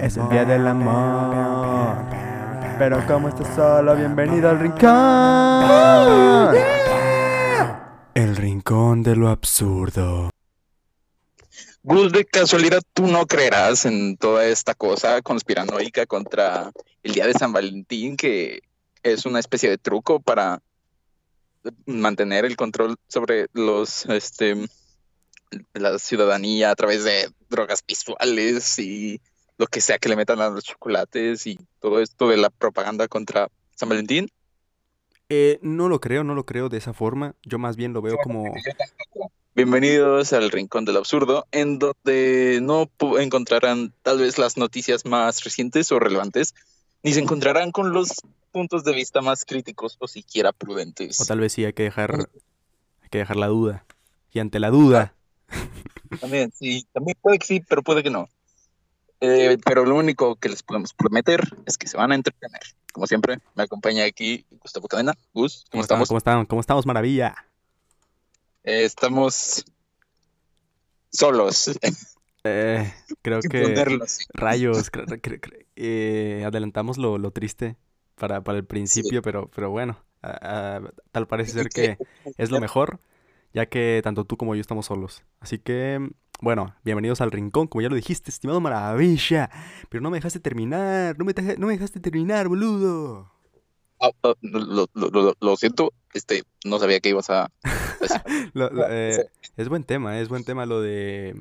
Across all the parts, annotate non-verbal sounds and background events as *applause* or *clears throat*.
Es el día del amor. Pero como estás solo, bienvenido al rincón. El rincón de lo absurdo. Gus, de casualidad, tú no creerás en toda esta cosa conspiranoica contra el día de San Valentín, que es una especie de truco para mantener el control sobre los, este, la ciudadanía a través de drogas visuales y lo que sea que le metan a los chocolates y todo esto de la propaganda contra San Valentín. Eh, no lo creo, no lo creo de esa forma. Yo más bien lo veo como... Bienvenidos al Rincón del Absurdo, en donde no encontrarán tal vez las noticias más recientes o relevantes, ni se encontrarán con los puntos de vista más críticos o siquiera prudentes. O tal vez sí hay que dejar, hay que dejar la duda. Y ante la duda. También, sí, también puede que sí, pero puede que no. Eh, pero lo único que les podemos prometer es que se van a entretener. Como siempre, me acompaña aquí Gustavo Cadena. Gus, ¿cómo, estamos? ¿Cómo están? ¿Cómo estamos? Maravilla. Eh, estamos solos. Eh, creo que rayos, eh, adelantamos lo, lo, triste para, para el principio, pero, pero bueno, tal parece ser que es lo mejor, ya que tanto tú como yo estamos solos. Así que bueno, bienvenidos al rincón, como ya lo dijiste, estimado Maravilla. Pero no me dejaste terminar, no me, no me dejaste terminar, boludo. Ah, ah, lo, siento, este, no sabía que ibas a... *laughs* Eh, es buen tema, es buen tema lo de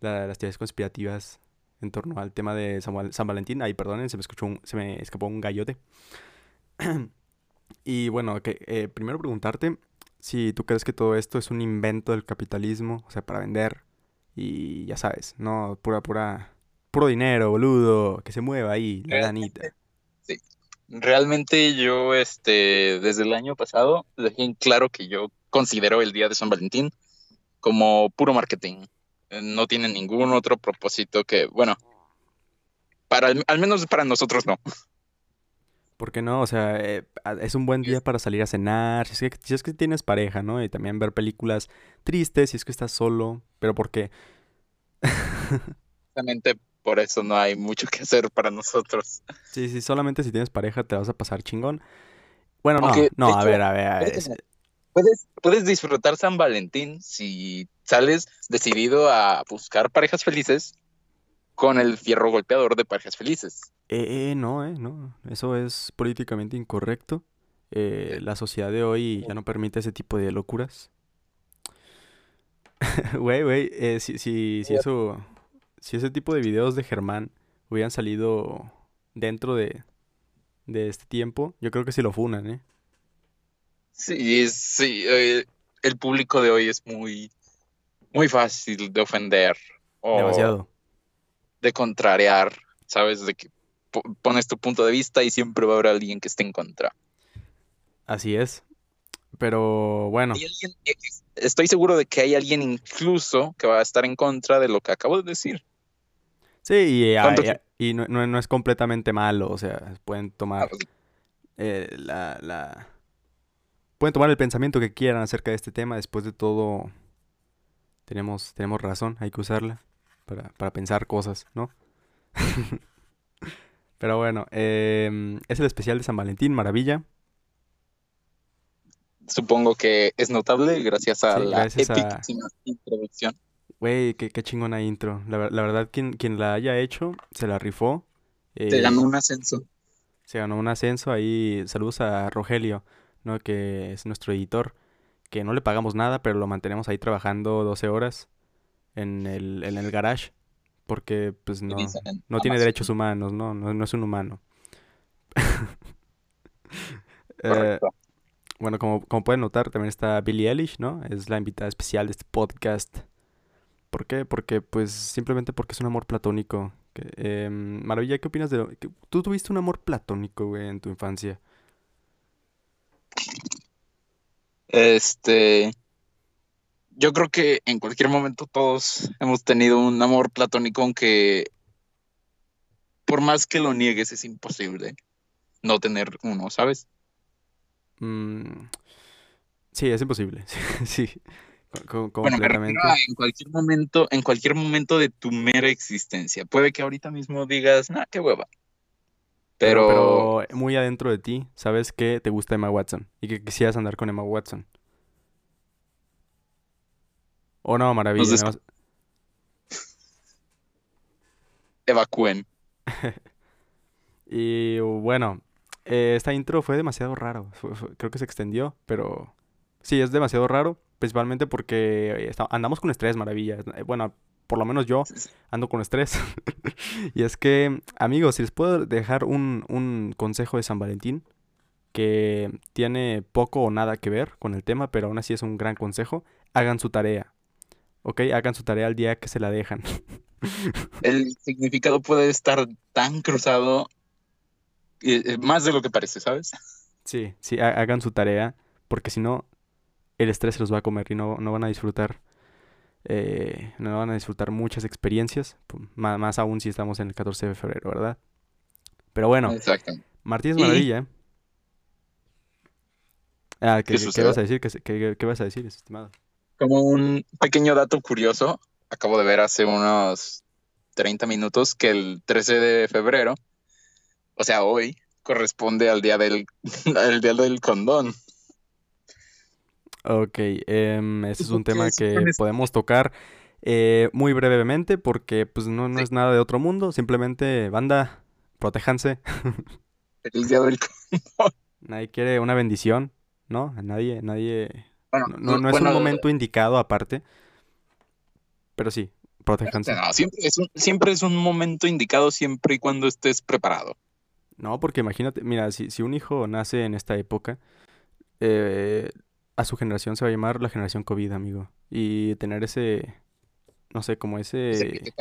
las teorías conspirativas en torno al tema de San, Valentín. Ay, perdonen, se me, escuchó se me escapó un gallote. *clears throat* y bueno, que, eh, primero preguntarte si tú crees que todo esto es un invento del capitalismo, o sea, para vender y ya sabes, no, pura, pura, puro dinero, boludo, que se mueva ahí, la danita. Sí. Realmente yo, este, desde el año pasado, dejé en claro que yo considero el día de San Valentín como puro marketing. No tiene ningún otro propósito que, bueno, para, al menos para nosotros no. ¿Por qué no? O sea, eh, es un buen día para salir a cenar, si es, que, si es que tienes pareja, ¿no? Y también ver películas tristes, si es que estás solo, pero ¿por qué? *laughs* Exactamente por eso no hay mucho que hacer para nosotros. Sí, sí, solamente si tienes pareja te vas a pasar chingón. Bueno, no, no, a ver, a ver. Puedes, puedes disfrutar San Valentín si sales decidido a buscar parejas felices con el fierro golpeador de parejas felices. Eh, eh, no, eh, no. Eso es políticamente incorrecto. Eh, la sociedad de hoy ya no permite ese tipo de locuras. *laughs* Güey, güey, eh, si, si, si eso, si ese tipo de videos de Germán hubieran salido dentro de, de este tiempo, yo creo que sí lo funan, ¿eh? Sí, sí, el público de hoy es muy, muy fácil de ofender. Demasiado de contrariar, ¿sabes? De que pones tu punto de vista y siempre va a haber alguien que esté en contra. Así es. Pero bueno. estoy seguro de que hay alguien incluso que va a estar en contra de lo que acabo de decir. Sí, y, y, no, es completamente malo. O sea, pueden tomar ah, eh, la, la, Pueden tomar el pensamiento que quieran acerca de este tema. Después de todo, tenemos, tenemos razón, hay que usarla para, pensar cosas, ¿no? *laughs* Pero bueno, em, es el especial de San Valentín, maravilla. Supongo que es notable gracias a la introducción. Güey, qué, qué chingona intro. La, verdad, quien, quien, la haya hecho, se la rifó. se ganó un ascenso. Se ganó un ascenso ahí. Saludos a Rogelio, ¿no? Que es nuestro editor. Que no le pagamos nada, pero lo mantenemos ahí trabajando 12 horas en el, en el garage porque pues no, no tiene derechos humanos, no, no, es un humano. *laughs* Eh, bueno, como, como pueden notar, también está Billie Eilish, ¿no? Es la invitada especial de este podcast. ¿Por qué? Porque, pues, simplemente porque es un amor platónico. Eh, Maravilla, ¿qué opinas de lo... ¿Tú tuviste un amor platónico, güey, en tu infancia? Este yo creo que en cualquier momento todos hemos tenido un amor platónico, aunque por más que lo niegues es imposible no tener uno, ¿sabes? Mm, sí, es imposible. *laughs* sí. completamente. en cualquier momento, en cualquier momento de tu mera existencia. Puede que ahorita mismo digas, nah, qué hueva. Pero... muy adentro de ti, sabes que te gusta Emma Watson y que quisieras andar con Emma Watson. ¿O no, maravilla? *laughs* Evacúen. *laughs* y bueno, eh, esta intro fue demasiado raro. creo que se extendió, pero sí, es demasiado raro. Principalmente porque andamos con estrés, maravilla. Eh, bueno, por lo menos yo ando con estrés. *laughs* y es que, amigos, si les puedo dejar un, un consejo de San Valentín, que tiene poco o nada que ver con el tema, pero aún así es un gran consejo, hagan su tarea. ¿Ok? Hagan su tarea al día que se la dejan. *laughs* el significado puede estar tan cruzado, eh, más de lo que parece, ¿sabes? Sí, sí, hagan su tarea, porque si no, el estrés se los va a comer y no, no van a disfrutar. Eh, no van a disfrutar muchas experiencias, más, más, aún si estamos en el 14 de febrero, ¿verdad? Pero bueno, Martín es maravilla. ¿eh? Ah, ¿qué, ¿qué, vas a decir? ¿Qué, ¿Qué, vas a decir, estimado? Como un pequeño dato curioso, acabo de ver hace unos 30 minutos que el 13 de febrero, o sea, hoy, corresponde al día del, *laughs* al día del condón. Ok, eh, ese es un tema que podemos tocar eh, muy brevemente porque pues no, no es nada de otro mundo, simplemente banda, protéjanse. El día del condón. *laughs* Nadie quiere una bendición, ¿no? Nadie, nadie... no, no, es un momento indicado aparte. Pero sí, protéjanse. siempre, es un, siempre es un momento indicado siempre y cuando estés preparado. No, porque imagínate, mira, si, si un hijo nace en esta época, eh, a su generación se va a llamar la generación COVID, amigo. Y tener ese, no sé, como ese...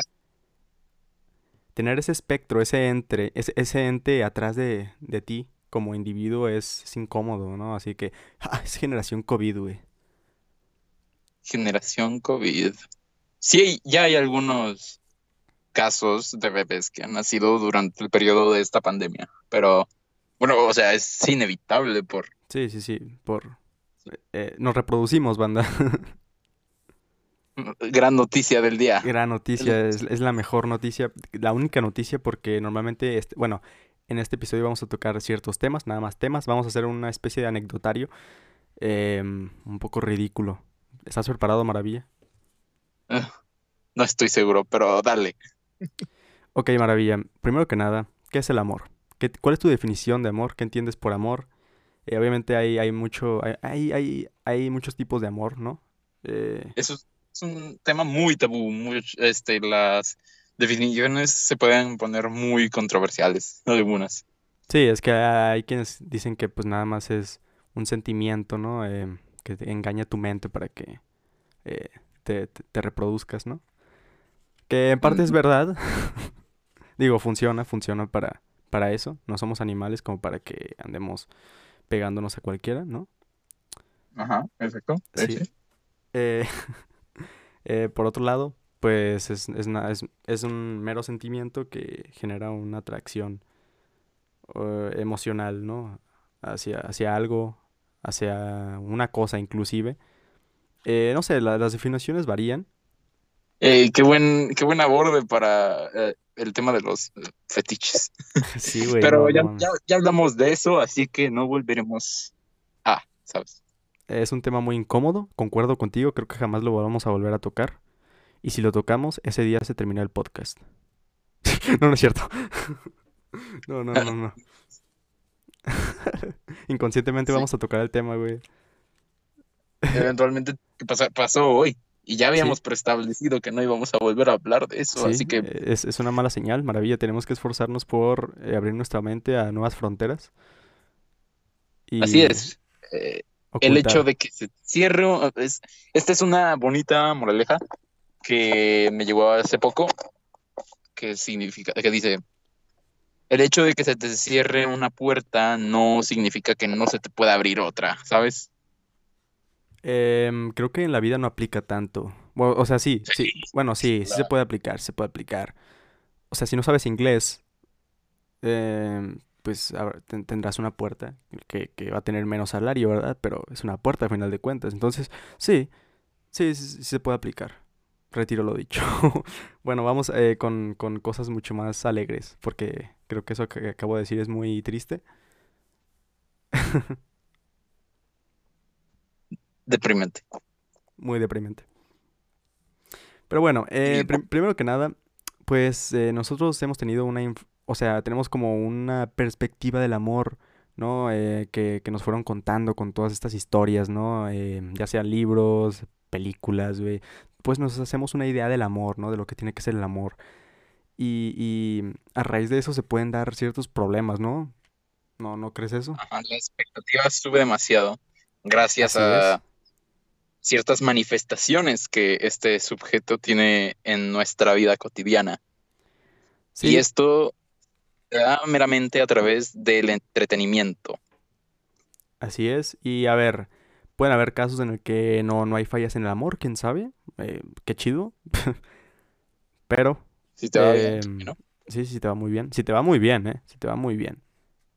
Tener ese espectro, ese entre, ese, ese ente atrás de, de ti como individuo es, es, incómodo, ¿no? Así que, *laughs* ah, es generación COVID, güey. Generación COVID sí, ya hay algunos casos de bebés que han nacido durante el periodo de esta pandemia, pero bueno, o sea, es inevitable por... Sí, sí, sí, por... Eh, nos reproducimos, banda. *laughs* Gran noticia del día. Gran noticia, es, la mejor noticia, la única noticia porque normalmente, este, bueno, en este episodio vamos a tocar ciertos temas, nada más temas, vamos a hacer una especie de anecdotario em, un poco ridículo. ¿Estás preparado, Maravilla? No estoy seguro, pero dale. Ok, maravilla. Primero que nada, ¿qué es el amor? ¿Qué, ¿Cuál es tu definición de amor? ¿Qué entiendes por amor? Eh, obviamente hay, hay mucho, hay, hay, hay, muchos tipos de amor, ¿no? Eh... Eso es, un tema muy tabú. Muy, este, las definiciones se pueden poner muy controversiales, algunas. Sí, es que hay quienes dicen que pues nada más es un sentimiento, ¿no? Eh, que te engaña tu mente para que eh, te, reproduzcas, ¿no? Que en parte es verdad. *laughs* Digo, funciona, funciona para, para eso. No somos animales como para que andemos pegándonos a cualquiera, ¿no? Ajá, perfecto. Sí. *laughs* Eh, por otro lado, pues es, es, es, un mero sentimiento que genera una atracción emocional, ¿no? Hacia, hacia algo, hacia una cosa inclusive. Eh, no sé, las definiciones varían. Eh, qué, buen, qué buen aborde para eh, el tema de los fetiches. *laughs* Sí, güey. Pero ya, ya, hablamos de eso, así que no volveremos a, ¿sabes? Es un tema muy incómodo, concuerdo contigo, creo que jamás lo vamos a volver a tocar. Y si lo tocamos, ese día se termina el podcast. *laughs* no, no es cierto. *laughs* no, no, no, no. *laughs* Inconscientemente vamos a tocar el tema, güey. Eventualmente pasó, hoy. Y ya habíamos preestablecido que no íbamos a volver a hablar de eso, así que... Es, una mala señal, maravilla. Tenemos que esforzarnos por eh, abrir nuestra mente a nuevas fronteras. Así es. Eh, el hecho de que se cierre... esta es una bonita moraleja que me llegó hace poco, que significa, que dice, el hecho de que se te cierre una puerta no significa que no se te pueda abrir otra, ¿sabes? Em, creo que en la vida no aplica tanto. o sea, sí, sí. Bueno, sí, sí se puede aplicar, se puede aplicar. O sea, si no sabes inglés, em, pues tendrás una puerta que, va a tener menos salario, ¿verdad? Pero es una puerta a final de cuentas. Entonces, sí, Sí, sí, se puede aplicar. Retiro lo dicho. *laughs* bueno, vamos eh, con, con, cosas mucho más alegres, porque creo que eso que acabo de decir es muy triste. *laughs* deprimente. Muy deprimente. Pero bueno, eh, primero que nada, pues eh, nosotros hemos tenido una, o sea, tenemos como una perspectiva del amor, ¿no? Eh, que, que, nos fueron contando con todas estas historias, ¿no? ya sean libros, películas, güey. Pues nos hacemos una idea del amor, ¿no? De lo que tiene que ser el amor. Y, y a raíz de eso se pueden dar ciertos problemas, ¿no? ¿No, ¿no crees eso? Ajá, la expectativa sube demasiado. Gracias a ciertas manifestaciones que este sujeto tiene en nuestra vida cotidiana. Y esto se da meramente a través del entretenimiento. Así es. Y a ver, pueden haber casos en el que no, no hay fallas en el amor, quién sabe. Eh, qué chido. *laughs* Pero. Si te va bien, em, Sí, sí, te va muy bien. Si te va muy bien, ¿eh? Si te va muy bien.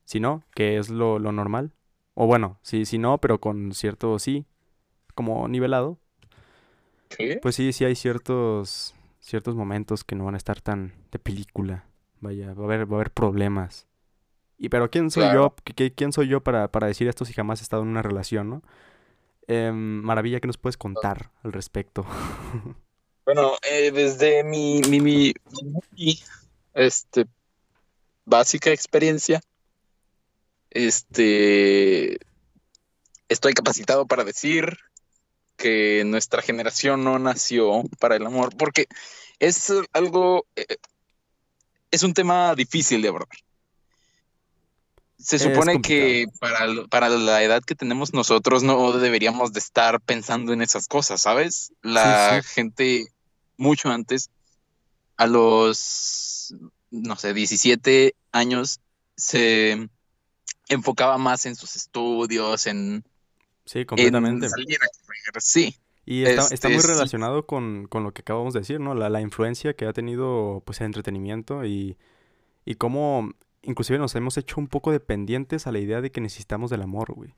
Si no, que es lo, lo normal. O bueno, si, si no, pero con cierto sí, como nivelado. Pues sí, sí hay ciertos ciertos momentos que no van a estar tan de película. Vaya, va a haber, va a haber problemas. Y pero quién soy yo, quién soy yo para, decir esto si jamás he estado en una relación, ¿no? Em, maravilla, que nos puedes contar al respecto? bueno, eh, desde mi, mi, mi, este, básica experiencia, este, estoy capacitado para decir que nuestra generación no nació para el amor, porque es algo, eh, es un tema difícil de abordar. Se supone que para, para, la edad que tenemos nosotros no deberíamos de estar pensando en esas cosas, ¿sabes? La gente mucho antes, a los, no sé, 17 años, se enfocaba más en sus estudios, en Sí, completamente. sí. Y está, muy relacionado con, lo que acabamos de decir, ¿no? La, influencia que ha tenido pues el entretenimiento y, y cómo inclusive nos hemos hecho un poco dependientes a la idea de que necesitamos del amor, güey.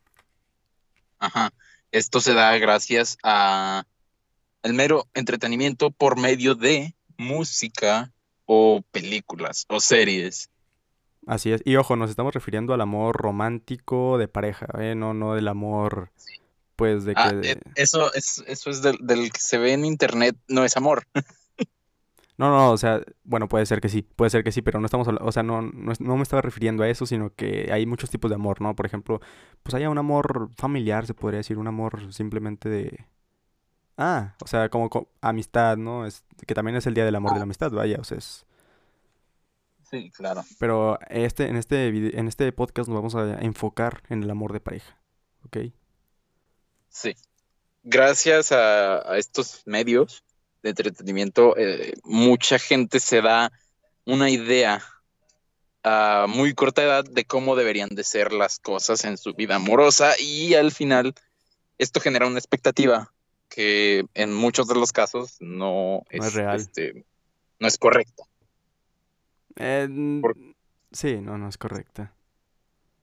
Ajá. Esto se da gracias a el mero entretenimiento por medio de música o películas o series. Así es. Y ojo, nos estamos refiriendo al amor romántico de pareja, ¿eh? No, no del amor, pues, de ah, que... Eh, eso es, eso es del, que se ve en internet, no es amor. *laughs* No, no, o sea, bueno, puede ser que sí, puede ser que sí, pero no estamos hablando, o sea, no, no, me estaba refiriendo a eso, sino que hay muchos tipos de amor, ¿no? Por ejemplo, pues hay un amor familiar, se podría decir, un amor simplemente de... Ah, o sea, como, amistad, ¿no? Es, que también es el día del amor de la ah. amistad, vaya, o sea, es Sí, claro. Pero este, en, este en este podcast nos vamos a enfocar en el amor de pareja, ¿ok? Sí. Gracias a, estos medios de entretenimiento, eh, mucha gente se da una idea a muy corta edad de cómo deberían de ser las cosas en su vida amorosa y al final esto genera una expectativa que en muchos de los casos no, es, real. Este, no es correcta. Sí, no, no es correcta.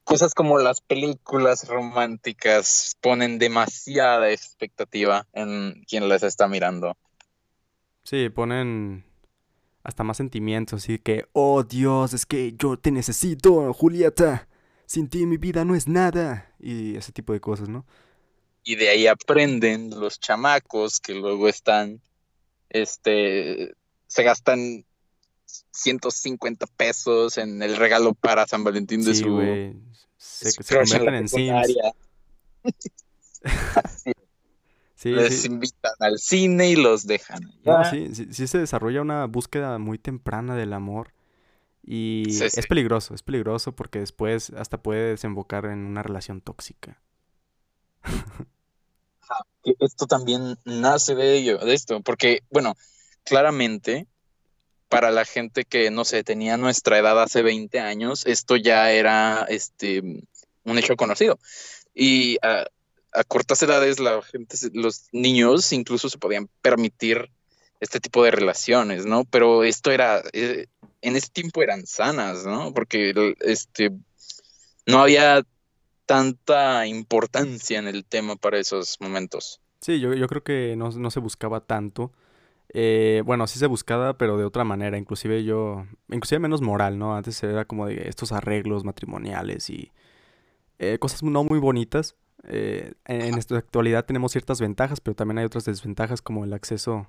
Cosas como las películas románticas ponen demasiada expectativa en quien las está mirando. Sí, ponen hasta más sentimientos, así que, oh Dios, es que yo te necesito, Julieta. Sin ti mi vida no es nada. Y ese tipo de cosas, ¿no? Y de ahí aprenden los chamacos que luego están, este, se gastan 150 pesos en el regalo para San Valentín de su. Se, se convierten en Sims. *laughs* *laughs* sí, Les invitan al cine y los dejan. sí, sí, se desarrolla una búsqueda muy temprana del amor. Y es peligroso, es peligroso porque después hasta puede desembocar en una relación tóxica. esto también nace de ello, de esto, porque, bueno, claramente para la gente que, no sé, tenía nuestra edad hace 20 años, esto ya era este, un hecho conocido. Y a, cortas edades, la gente, los niños incluso se podían permitir este tipo de relaciones, ¿no? Pero esto era, eh, en ese tiempo eran sanas, ¿no? Porque este, no había tanta importancia en el tema para esos momentos. Sí, yo, yo creo que no, no se buscaba tanto. Eh, bueno, sí se buscaba, pero de otra manera. Inclusive yo, inclusive menos moral, ¿no? Antes era como de estos arreglos matrimoniales y eh, cosas no muy bonitas. Eh, en, esta actualidad tenemos ciertas ventajas, pero también hay otras desventajas como el acceso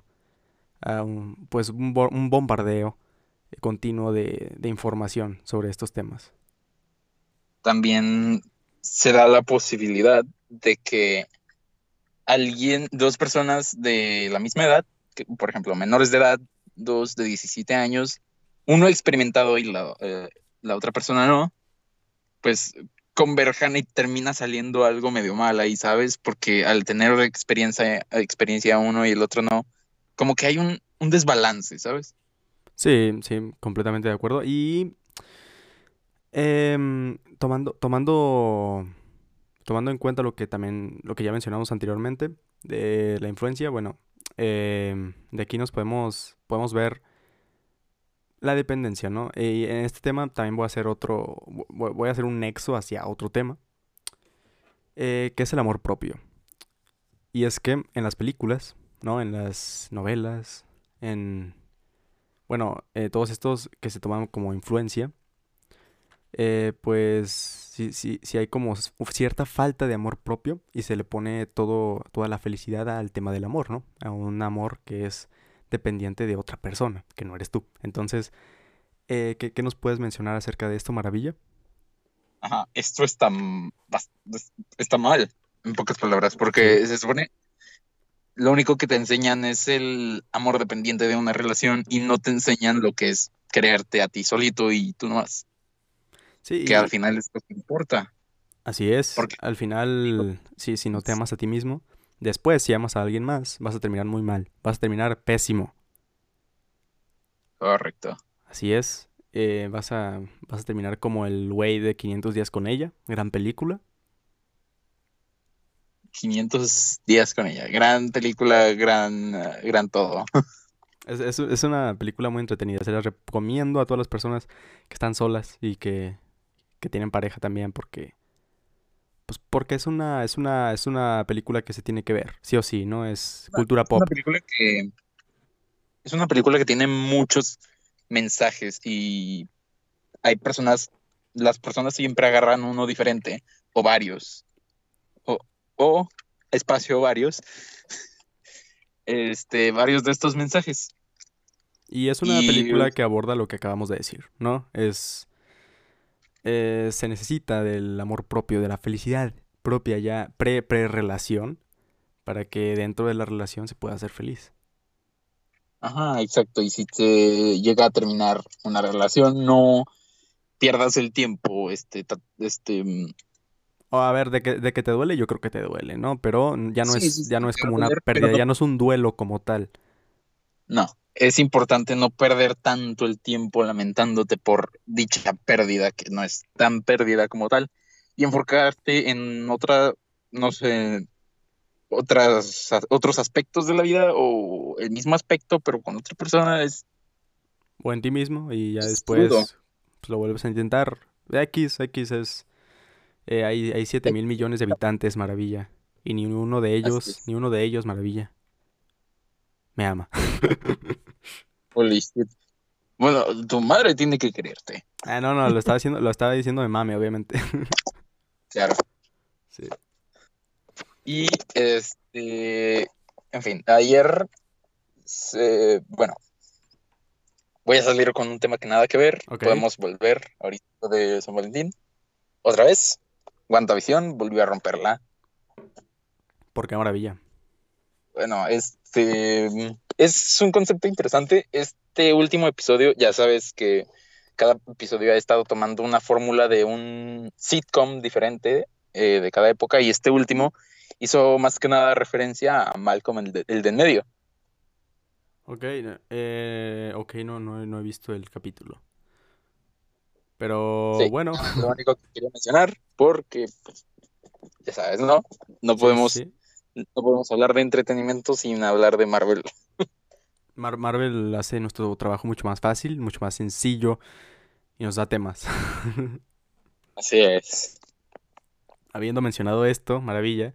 a un, pues un, bombardeo continuo de, de información sobre estos temas. También se da la posibilidad de que alguien, dos personas de la misma edad, por ejemplo, menores de edad, dos de 17 años, uno experimentado y la, eh, la otra persona no, pues converjan y termina saliendo algo medio mal ahí, ¿sabes? Porque al tener experiencia, experiencia uno y el otro no, como que hay un, un desbalance, ¿sabes? Sí, sí, completamente de acuerdo. Y em, tomando, tomando, tomando en cuenta lo que también, lo que ya mencionamos anteriormente de la influencia, bueno, Em, de aquí nos podemos, podemos ver la dependencia, ¿no? Y en este tema también voy a hacer otro, voy a hacer un nexo hacia otro tema, eh, que es el amor propio. Y es que en las películas, ¿no? En las novelas, en, bueno, eh, todos estos que se toman como influencia, eh, pues si, si, si, hay como cierta falta de amor propio y se le pone todo, toda la felicidad al tema del amor, ¿no? A un amor que es dependiente de otra persona, que no eres tú. Entonces, eh, ¿qué, nos puedes mencionar acerca de esto, Maravilla? Ajá, esto está, está mal, en pocas palabras, porque se supone lo único que te enseñan es el amor dependiente de una relación y no te enseñan lo que es creerte a ti solito y tú no más. Que al final es lo que importa. Así es. Porque, al final, sí, si no te amas a ti mismo, después si amas a alguien más, vas a terminar muy mal. Vas a terminar pésimo. Correcto. Así es. Eh, vas, a, vas a terminar como el güey de 500 días con ella. Gran película. 500 días con ella. Gran película, gran, gran todo. *laughs* Es, es, es, una película muy entretenida. Se la recomiendo a todas las personas que están solas y que que tienen pareja también porque pues porque es una es una es una película que se tiene que ver, sí o sí, ¿no? Es cultura pop. Es una película que es una película que tiene muchos mensajes y hay personas las personas siempre agarran uno diferente o varios o, o espacio varios *laughs* este varios de estos mensajes. Y es una película que aborda lo que acabamos de decir, ¿no? Es eh, se necesita del amor propio, de la felicidad propia ya pre-pre-relación, para que dentro de la relación se pueda ser feliz. Ajá, exacto. Y si te llega a terminar una relación, no pierdas el tiempo, este, este. Mm. a ver, de que, de que te duele, yo creo que te duele, ¿no? Pero ya no es, ya no es como una pérdida, ya no es un duelo como tal. No, es importante no perder tanto el tiempo lamentándote por dicha pérdida, que no es tan pérdida como tal, y enfocarte en otra, no sé, otras, otros aspectos de la vida o el mismo aspecto, pero con otra persona es... O en ti mismo y ya después pues, lo vuelves a intentar. X, X es... Eh, hay, hay 7 mil millones de habitantes, maravilla. Y ni uno de ellos, ni uno de ellos, maravilla. Me ama. *laughs* Bueno, tu madre tiene que quererte. Ah, no, no, lo estaba diciendo, lo estaba diciendo de mami, obviamente. *laughs* Claro. Sí. Y este, en fin, ayer, bueno, voy a salir con un tema que nada que ver. Podemos volver ahorita de San Valentín. Otra vez, WandaVision volvió a romperla. ¿Por qué maravilla? Bueno, este es un concepto interesante. Este último episodio, ya sabes que cada episodio ha estado tomando una fórmula de un sitcom diferente eh, de cada época y este último hizo más que nada referencia a Malcolm, el de, el de en medio. Ok, eh, ok, no, no, he visto el capítulo. Pero bueno. Lo único que quería mencionar, porque, pues, ya sabes, ¿no? No podemos no podemos hablar de entretenimiento sin hablar de Marvel. Marvel hace nuestro trabajo mucho más fácil, mucho más sencillo y nos da temas. *laughs* Así es. Habiendo mencionado esto, maravilla,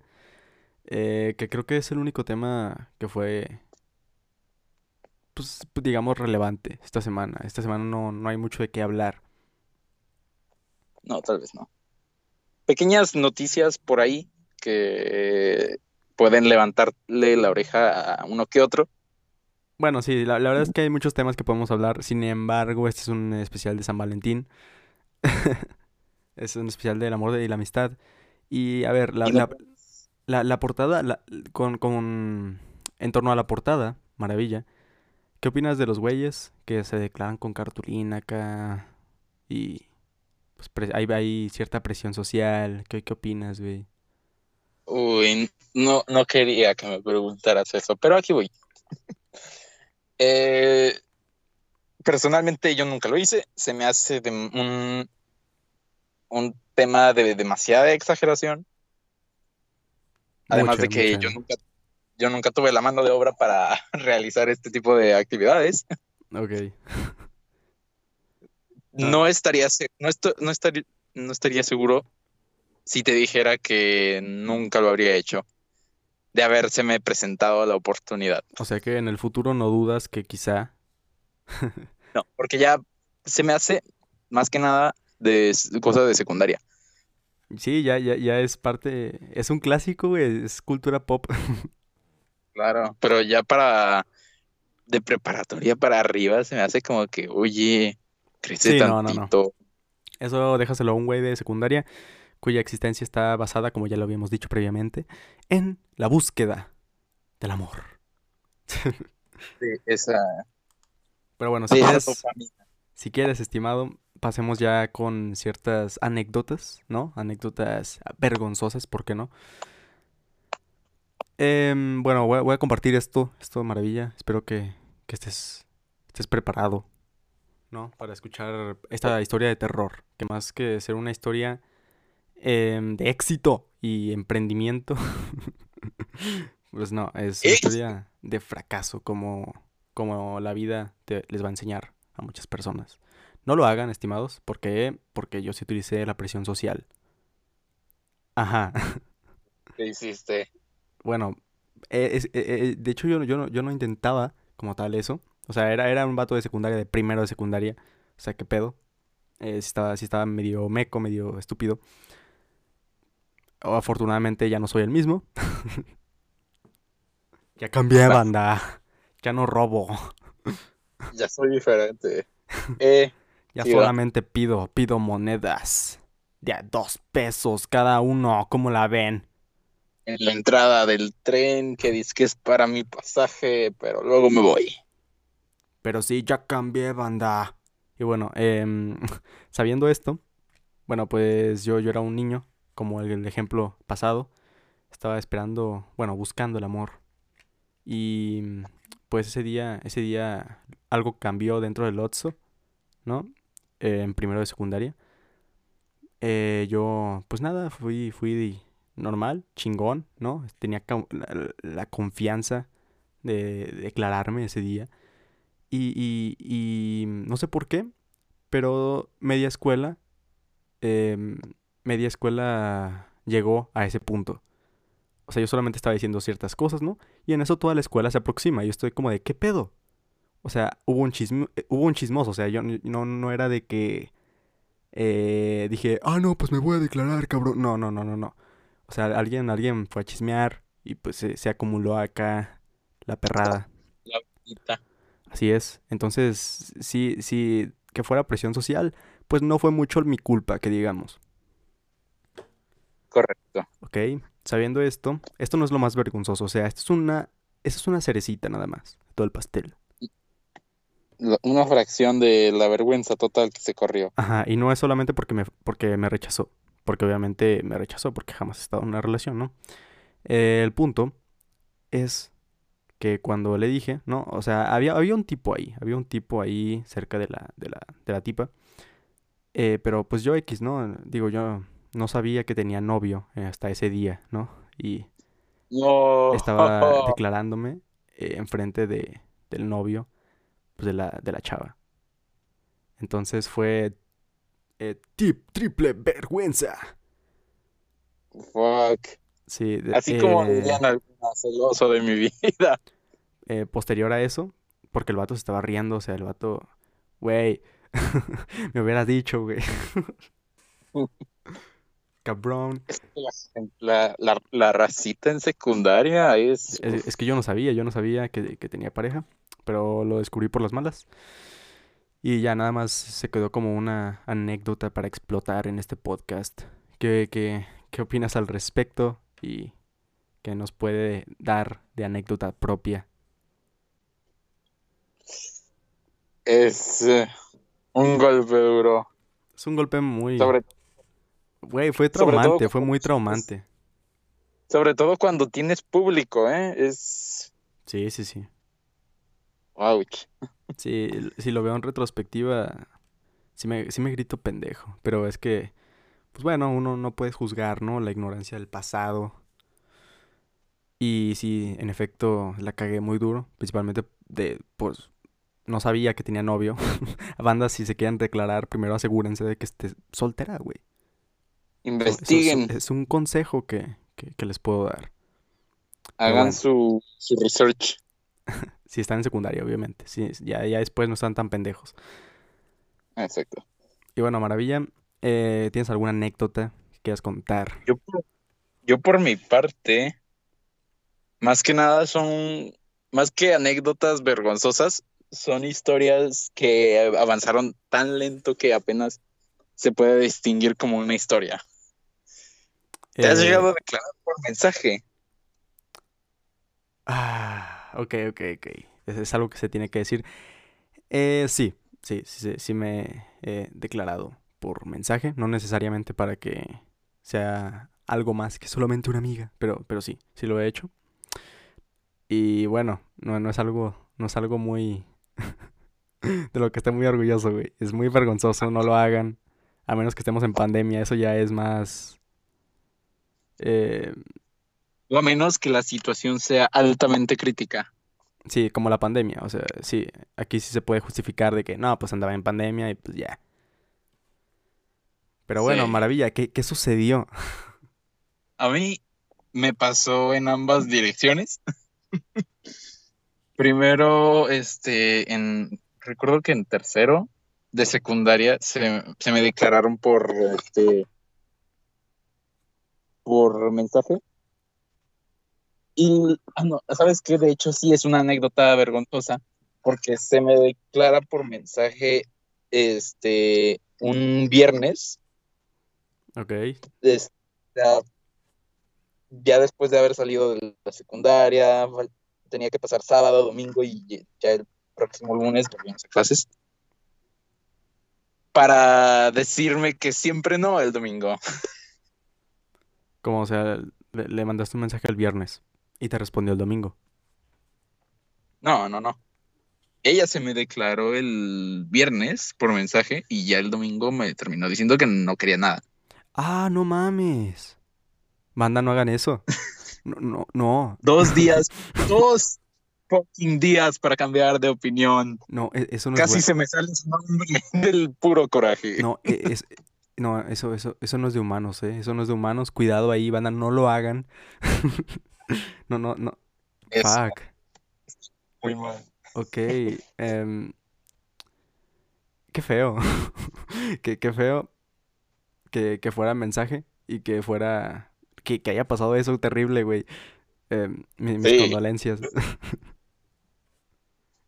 Eh, que creo que es el único tema que fue, pues, digamos, relevante esta semana. Esta semana no, no hay mucho de qué hablar. No, tal vez no. Pequeñas noticias por ahí que pueden levantarle la oreja a uno que otro. Bueno, sí, la, verdad es que hay muchos temas que podemos hablar. Sin embargo, este es un especial de San Valentín. *laughs* es un especial del amor y la amistad. Y a ver, la, la, la, portada, con, con, en torno a la portada, maravilla. ¿Qué opinas de los güeyes que se declaran con cartulina acá? Y pues hay, hay cierta presión social. ¿Qué, qué opinas, güey? Uy, no, no quería que me preguntaras eso, pero aquí voy. *laughs* Eh, personalmente yo nunca lo hice, se me hace de un, un tema de demasiada exageración. Además de que yo nunca, yo nunca tuve la mano de obra para *laughs* realizar este tipo de actividades. Ok. No estaría, no, no, estaría, no estaría seguro si te dijera que nunca lo habría hecho de habérseme presentado la oportunidad. O sea que en el futuro no dudas que quizá. *laughs* no, porque ya se me hace más que nada de cosas de secundaria. Sí, ya, ya, ya es parte, es un clásico, es cultura pop. *laughs* claro, pero ya para de preparatoria para arriba se me hace como que, oye, crece tantito. Eso déjaselo a un güey de secundaria cuya existencia está basada, como ya lo habíamos dicho previamente, en la búsqueda del amor. sí, esa. Pero bueno, si, quieres, si quieres, estimado, pasemos ya con ciertas anécdotas, ¿no? Anécdotas vergonzosas, ¿por qué no? Em, bueno, voy a, compartir esto, esto maravilla. Espero que, que estés, estés preparado, ¿no? Para escuchar esta historia de terror, que más que ser una historia Em, de éxito y emprendimiento. *laughs* pues no, es una historia de fracaso, como, como la vida les va a enseñar a muchas personas. No lo hagan, estimados, porque porque yo sí utilicé la presión social. Ajá. *laughs* ¿Qué hiciste? Bueno, e, e, e, de hecho yo, yo, no, yo no intentaba como tal eso. O sea, era, era un vato de secundaria, de primero de secundaria. O sea, qué pedo. Eh, estaba, sí estaba medio meco, medio estúpido afortunadamente ya no soy el mismo. *laughs* ya cambié de banda. Ya no robo. ya soy diferente. *laughs* Eh, ya solamente pido, pido monedas. De a dos pesos cada uno. ¿Cómo la ven? En la entrada del tren que dice que es para mi pasaje, pero luego me voy. Pero sí, ya cambié banda. Y bueno, em, *laughs* sabiendo esto, bueno, pues yo, yo era un niño como el, ejemplo pasado, estaba esperando, bueno, buscando el amor. Y pues ese día, ese día algo cambió dentro del Otso, ¿no? Eh, en primero de secundaria. Eh, yo, pues nada, fui, fui normal, chingón, ¿no? Tenía la, confianza de, declararme ese día. Y, y, y, no sé por qué, pero media escuela eh, media escuela llegó a ese punto. O sea, yo solamente estaba diciendo ciertas cosas, ¿no? Y en eso toda la escuela se aproxima. Y yo estoy como de, ¿qué pedo? O sea, hubo un, eh, hubo un chismoso. O sea, yo no, no era de que eh, dije, ah, no, pues me voy a declarar, cabrón. No, no, no, no, no. O sea, alguien, alguien fue a chismear y pues se, acumuló acá la perrada. La Así es. Entonces, sí, sí, que fuera presión social, pues no fue mucho mi culpa, que digamos. Correcto. Ok, sabiendo esto, esto no es lo más vergonzoso, o sea, esto es una, esto es una cerecita nada más, todo el pastel. Una fracción de la vergüenza total que se corrió. Ajá, y no es solamente porque me, porque me rechazó, porque obviamente me rechazó porque jamás he estado en una relación, ¿no? Eh, el punto es que cuando le dije, ¿no? O sea, había, había un tipo ahí, había un tipo ahí cerca de la, de la, de la tipa. Eh, pero pues yo X, ¿no? Digo, yo no sabía que tenía novio eh, hasta ese día, ¿no? Y estaba *laughs* declarándome eh, enfrente de, del novio, pues de la, de la chava. Entonces fue eh, tip, triple vergüenza. Fuck. Sí, Así como eh, dirían celoso de mi *laughs* vida. Eh, posterior a eso, porque el vato se estaba riendo, o sea, el vato, güey, *laughs* me hubieras dicho, güey. Cabrón. La, la, racita en secundaria es... es... que yo no sabía, yo no sabía que, tenía pareja, pero lo descubrí por las malas. Y ya nada más se quedó como una anécdota para explotar en este podcast. ¿Qué, qué, qué opinas al respecto? Y qué nos puede dar de anécdota propia. Es eh, un golpe duro. Es un golpe muy... Güey, fue traumante, fue muy traumante. Sobre todo cuando tienes público, ¿eh? Es... Sí, sí, sí. Ouch. Sí, si lo veo en retrospectiva, sí me, sí me grito pendejo. Pero es que, pues bueno, uno no puede juzgar, ¿no? La ignorancia del pasado. Y sí, en efecto, la cagué muy duro. Principalmente de, pues, no sabía que tenía novio. *laughs* A bandas, si se quieren declarar, primero asegúrense de que esté soltera, güey. Investiguen. es, un consejo que, les puedo dar. Hagan su, research. *laughs* si están en secundaria, obviamente. Si, ya, ya después no están tan pendejos. Exacto. Y bueno, Maravilla, eh, ¿tienes alguna anécdota que quieras contar? Yo yo por mi parte, más que nada son, más que anécdotas vergonzosas, son historias que avanzaron tan lento que apenas se puede distinguir como una historia. ¿Te has eh, llegado a declarar por mensaje? Ah, ok, ok, ok. Es, algo que se tiene que decir. Eh, sí, sí, sí, sí, me he declarado por mensaje. No necesariamente para que sea algo más que solamente una amiga, pero, pero sí, sí lo he hecho. Y bueno, no, no es algo, no es algo muy *laughs* de lo que estoy muy orgulloso, güey. Es muy vergonzoso, no lo hagan. A menos que estemos en pandemia, eso ya es más... Eh... O a menos que la situación sea altamente crítica. Sí, como la pandemia, o sea, sí, aquí sí se puede justificar de que no, pues andaba en pandemia y pues ya. Pero bueno, maravilla, ¿qué, ¿qué sucedió? A mí me pasó en ambas direcciones. *laughs* Primero, este, en, recuerdo que en tercero de secundaria se, me declararon por, este, por mensaje. Y, ah, no, ¿sabes qué? De hecho, sí es una anécdota vergonzosa, porque se me declara por mensaje, este, un viernes. Ok. ya después de haber salido de la secundaria, tenía que pasar sábado, domingo y ya el próximo lunes volvimos a clases. Para decirme que siempre no el domingo. *laughs* Como, o sea, le, mandaste un mensaje el viernes y te respondió el domingo. No, no, no. Ella se me declaró el viernes por mensaje y ya el domingo me terminó diciendo que no quería nada. Ah, no mames. Manda, no hagan eso. *laughs* No, no, no. Dos días, *laughs* dos fucking días para cambiar de opinión. No, e, eso no Casi se me sale su nombre *laughs* del puro coraje. No, e, es, no, eso, eso, eso no es de humanos, ¿eh? Eso no es de humanos. Cuidado ahí, banda, no lo hagan. *laughs* no, no, no. Fuck. Muy mal. Ok. Em, qué feo. *laughs* qué, qué feo que, que fuera mensaje y que fuera que, haya pasado eso terrible, güey. Em, mis, condolencias.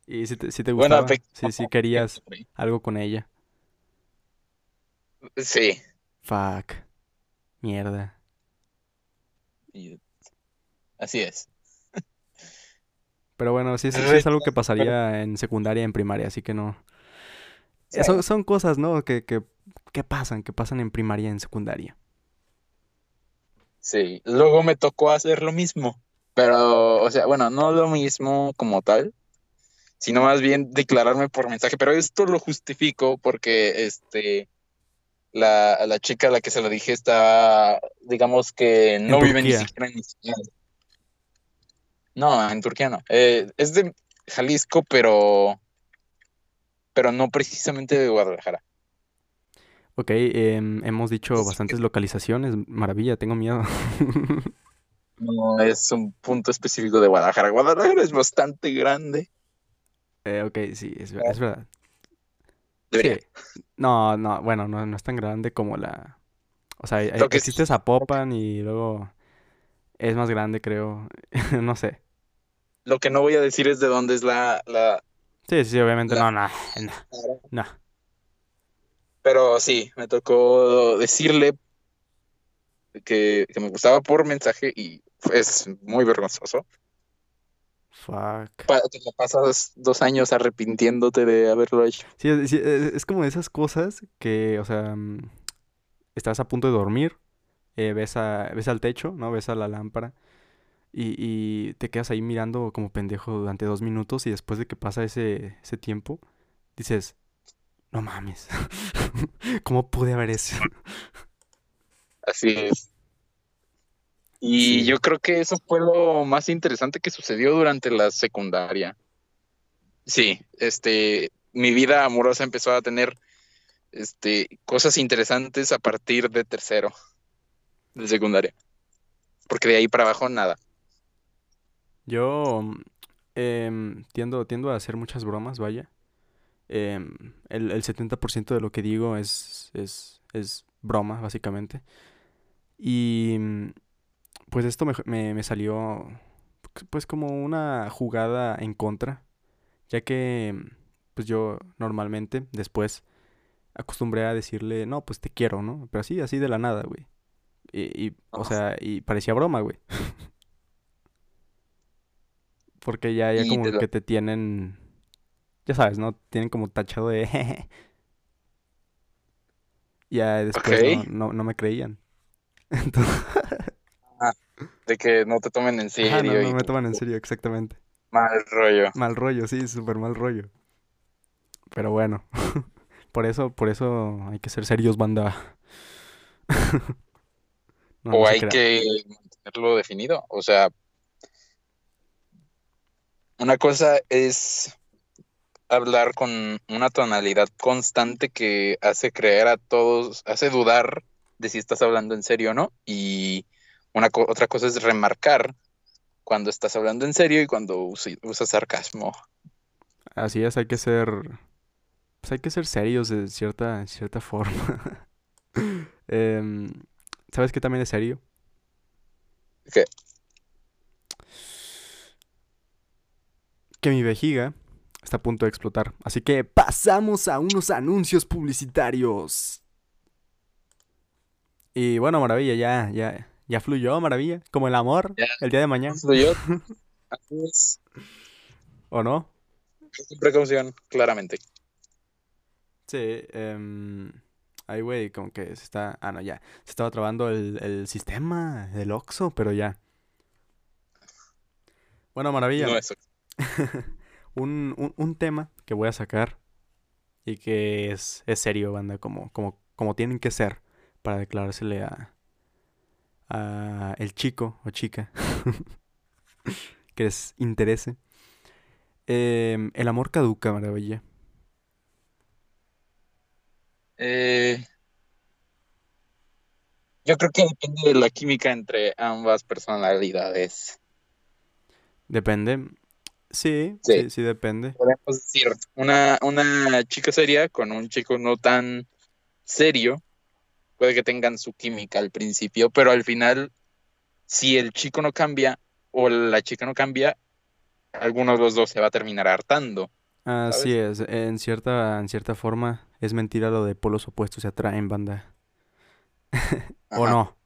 Y si te, si te gustaba, si, si querías algo con ella. Sí. Fuck. Mierda. Así es. Pero bueno, sí, sí, es algo que pasaría en secundaria, en primaria, así que no. Son, son cosas, ¿no? Que, que, que pasan, que pasan en primaria y en secundaria. Sí, luego me tocó hacer lo mismo, pero, o sea, bueno, no lo mismo como tal, sino más bien declararme por mensaje, pero esto lo justifico porque, este, la, la chica a la que se lo dije está, digamos que no vive ni siquiera en Turquía. No, en Turquía no. Eh, es de Jalisco, pero, pero no precisamente de Guadalajara. Ok, em, hemos dicho bastantes localizaciones. Maravilla, tengo miedo. No es un punto específico de Guadalajara. Guadalajara es bastante grande. Eh, ok, sí, es, es verdad. Debería. No, no, bueno, no, no, es tan grande como la... O sea, Lo que existe Zapopan y luego es más grande, creo. *laughs* no sé. Lo que no voy a decir es de dónde es la... la sí, sí, obviamente no, no, *laughs* no. Pero sí, me tocó decirle que, me gustaba por mensaje y es muy vergonzoso. Fuck. te pasas dos años arrepintiéndote de haberlo hecho. Sí, es, como de esas cosas que, o sea, mm, estás a punto de dormir, eh, ves, a, ves al techo, ¿no? Ves a la lámpara y, y, te quedas ahí mirando como pendejo durante dos minutos y después de que pasa ese, ese tiempo, dices, no mames, *laughs* ¿cómo pude haber eso? Así es. Y yo creo que eso fue lo más interesante que sucedió durante la secundaria. Sí, este, mi vida amorosa empezó a tener este, cosas interesantes a partir de tercero de secundaria. Porque de ahí para abajo nada. Yo em, tiendo, tiendo a hacer muchas bromas, vaya. Em, el, el 70% de lo que digo es, es, es broma, básicamente. Y pues esto me, me, salió pues como una jugada en contra, ya que pues yo normalmente después acostumbré a decirle, no, pues te quiero, ¿no? Pero así, así de la nada, güey. Y, y o sea, y parecía broma, güey. *laughs* Porque ya, ya como que te tienen, ya sabes, ¿no? Tienen como tachado de... *laughs* ya después no, no, me creían. *laughs* Ah, de que no te tomen en serio. no, no me toman en serio, exactamente. Mal rollo. Mal rollo, sí, súper mal rollo. Pero bueno, *laughs* por eso, por eso hay que ser serios, banda. *laughs* o hay que mantenerlo definido. O sea, una cosa es hablar con una tonalidad constante que hace creer a todos, hace dudar de si estás hablando en serio o no. Y una otra cosa es remarcar cuando estás hablando en serio y cuando usas sarcasmo. Así es, hay que ser. Pues hay que ser serios de cierta, cierta *laughs* forma. Em, ¿Sabes qué también es serio? ¿Qué? Que mi vejiga está a punto de explotar. Así que pasamos a unos anuncios publicitarios. Y bueno, maravilla, ya, ya, ya fluyó, maravilla. Como el amor, el día de mañana. Fluyó. *laughs* ¿O no? Precaución, claramente. Sí, eh, ay, güey, como que se está. Ah, no, ya. Se estaba trabando el, el sistema del Oxo, pero ya. Bueno, maravilla. No, eso. *laughs* un, un, un, tema que voy a sacar y que es, es serio, banda, como, como, como tienen que ser para declarársele a, a el chico o chica *laughs* que les interese. Em, el amor caduca, maravilla. Eh, yo creo que depende de la química entre ambas personalidades. Depende. Sí, sí, sí, depende. Podemos decir, una, una chica seria con un chico no tan serio puede que tengan su química al principio, pero al final, si el chico no cambia o la chica no cambia, alguno de los dos se va a terminar hartando. Así es, en cierta, en cierta forma es mentira lo de polos opuestos se atraen, banda. *laughs* ¿O no?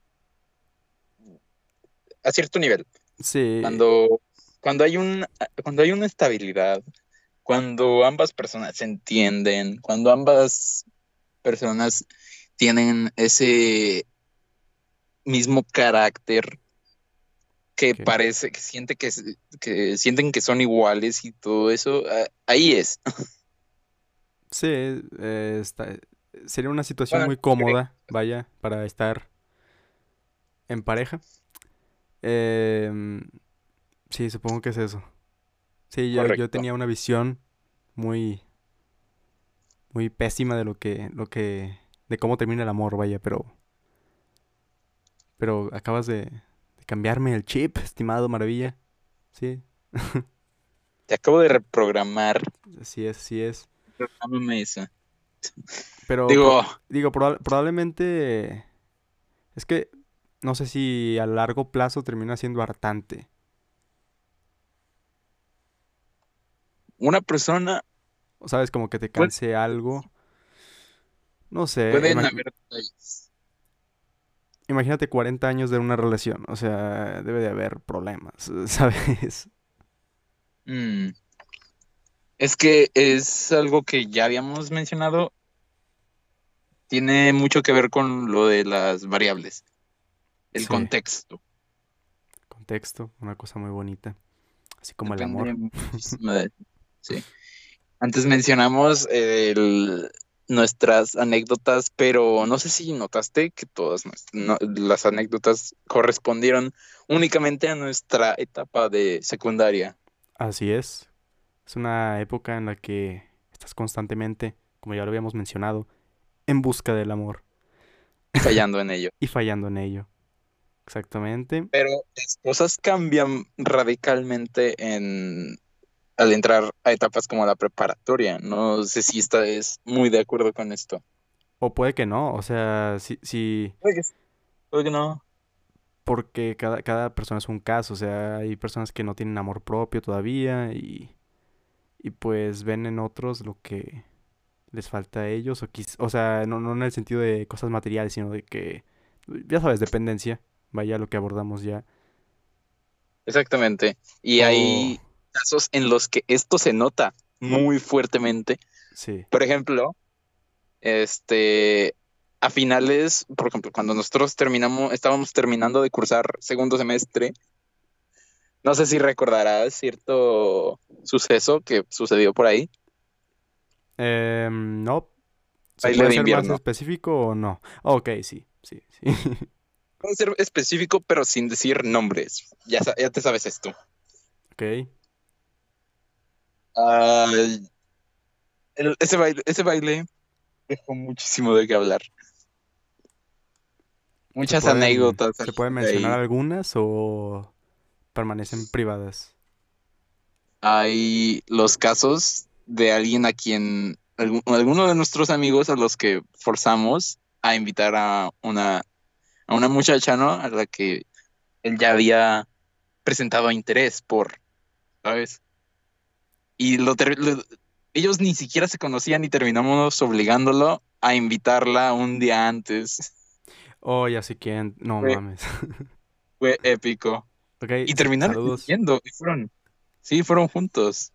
A cierto nivel. Sí. Cuando, cuando hay un, cuando hay una estabilidad, cuando ambas personas se entienden, cuando ambas personas tienen ese mismo carácter que parece, que siente que, que sienten que son iguales y todo eso, ahí es. *laughs* Sí, eh, sería una situación muy cómoda, vaya, para estar en pareja. Em, sí, supongo que es eso. Sí, yo, yo, tenía una visión muy, muy pésima de lo que, lo que de cómo termina el amor, vaya, pero. Pero acabas de, cambiarme el chip, estimado Maravilla. Sí. Te acabo de reprogramar. Así es, así es. Reprogramame esa. Pero digo, digo probablemente es que no sé si a largo plazo termina siendo hartante. Una persona sabes como que te canse algo. No sé. Pueden haber Imagínate 40 años de una relación, o sea, debe de haber problemas, *laughs* ¿sabes? Mm. Es que es algo que ya habíamos mencionado. Tiene mucho que ver con lo de las variables. El contexto. Contexto, una cosa muy bonita. Así como el amor. *laughs* sí. Antes mencionamos el, nuestras anécdotas, pero no sé si notaste que todas las anécdotas correspondieron únicamente a nuestra etapa de secundaria. Así es. Es una época en la que estás constantemente, como ya lo habíamos mencionado, en busca del amor. *laughs* Fallando en ello. y fallando en ello. Exactamente. Pero las cosas cambian radicalmente en al entrar a etapas como la preparatoria. No sé si estás muy de acuerdo con esto. O puede que no, o sea, si... si... Puede, que, no. Porque cada, cada persona es un caso, o sea, hay personas que no tienen amor propio todavía y, y pues ven en otros lo que les falta a ellos, o, o sea, no, no en el sentido de cosas materiales, sino de que, ya sabes, dependencia, vaya lo que abordamos ya. Exactamente. Y hay casos en los que esto se nota muy fuertemente. Sí. Por ejemplo, este, a finales, por ejemplo, cuando nosotros terminamos, estábamos terminando de cursar segundo semestre, no sé si recordarás cierto suceso que sucedió por ahí. Eh, no. ¿Se puede ser más específico o no? ok, sí, sí, sí. *laughs* Puede ser específico, pero sin decir nombres. Ya, ya te sabes esto. Ok ese, baile, ese baile dejó muchísimo de qué hablar. Muchas anécdotas. ¿Se pueden mencionar algunas o permanecen privadas? Hay los casos de alguien a quien, alguno de nuestros amigos a los que forzamos a invitar a una, a una muchacha, ¿no? A la que él ya había presentado interés por, ¿sabes? Y lo, ellos ni siquiera se conocían y terminamos obligándolo a invitarla un día antes. *laughs* Oh, ya sé quién. No mames. *laughs* Fue épico. y terminaron yendo. Y fueron. Sí, fueron juntos.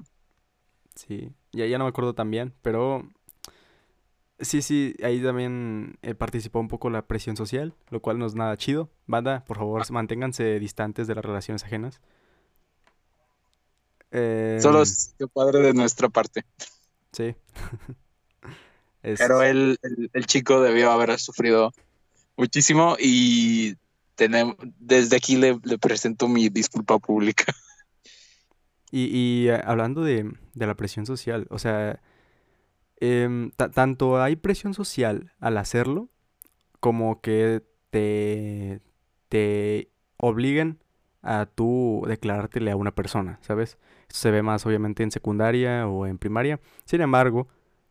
Sí, ya, ya no me acuerdo tan bien, pero. Sí, sí, ahí también eh, participó un poco la presión social, lo cual no es nada chido. Banda, por favor, ah. manténganse distantes de las relaciones ajenas. Solo es padre de nuestra parte. Sí. *laughs* Pero el, chico debió haber sufrido muchísimo y tenemos, desde aquí le, presento mi disculpa pública. *laughs* Y, eh, hablando de, la presión social, o sea, em, tanto hay presión social al hacerlo como que te, te obliguen a tú declarártele a una persona, ¿sabes? Esto se ve más obviamente en secundaria o en primaria. Sin embargo,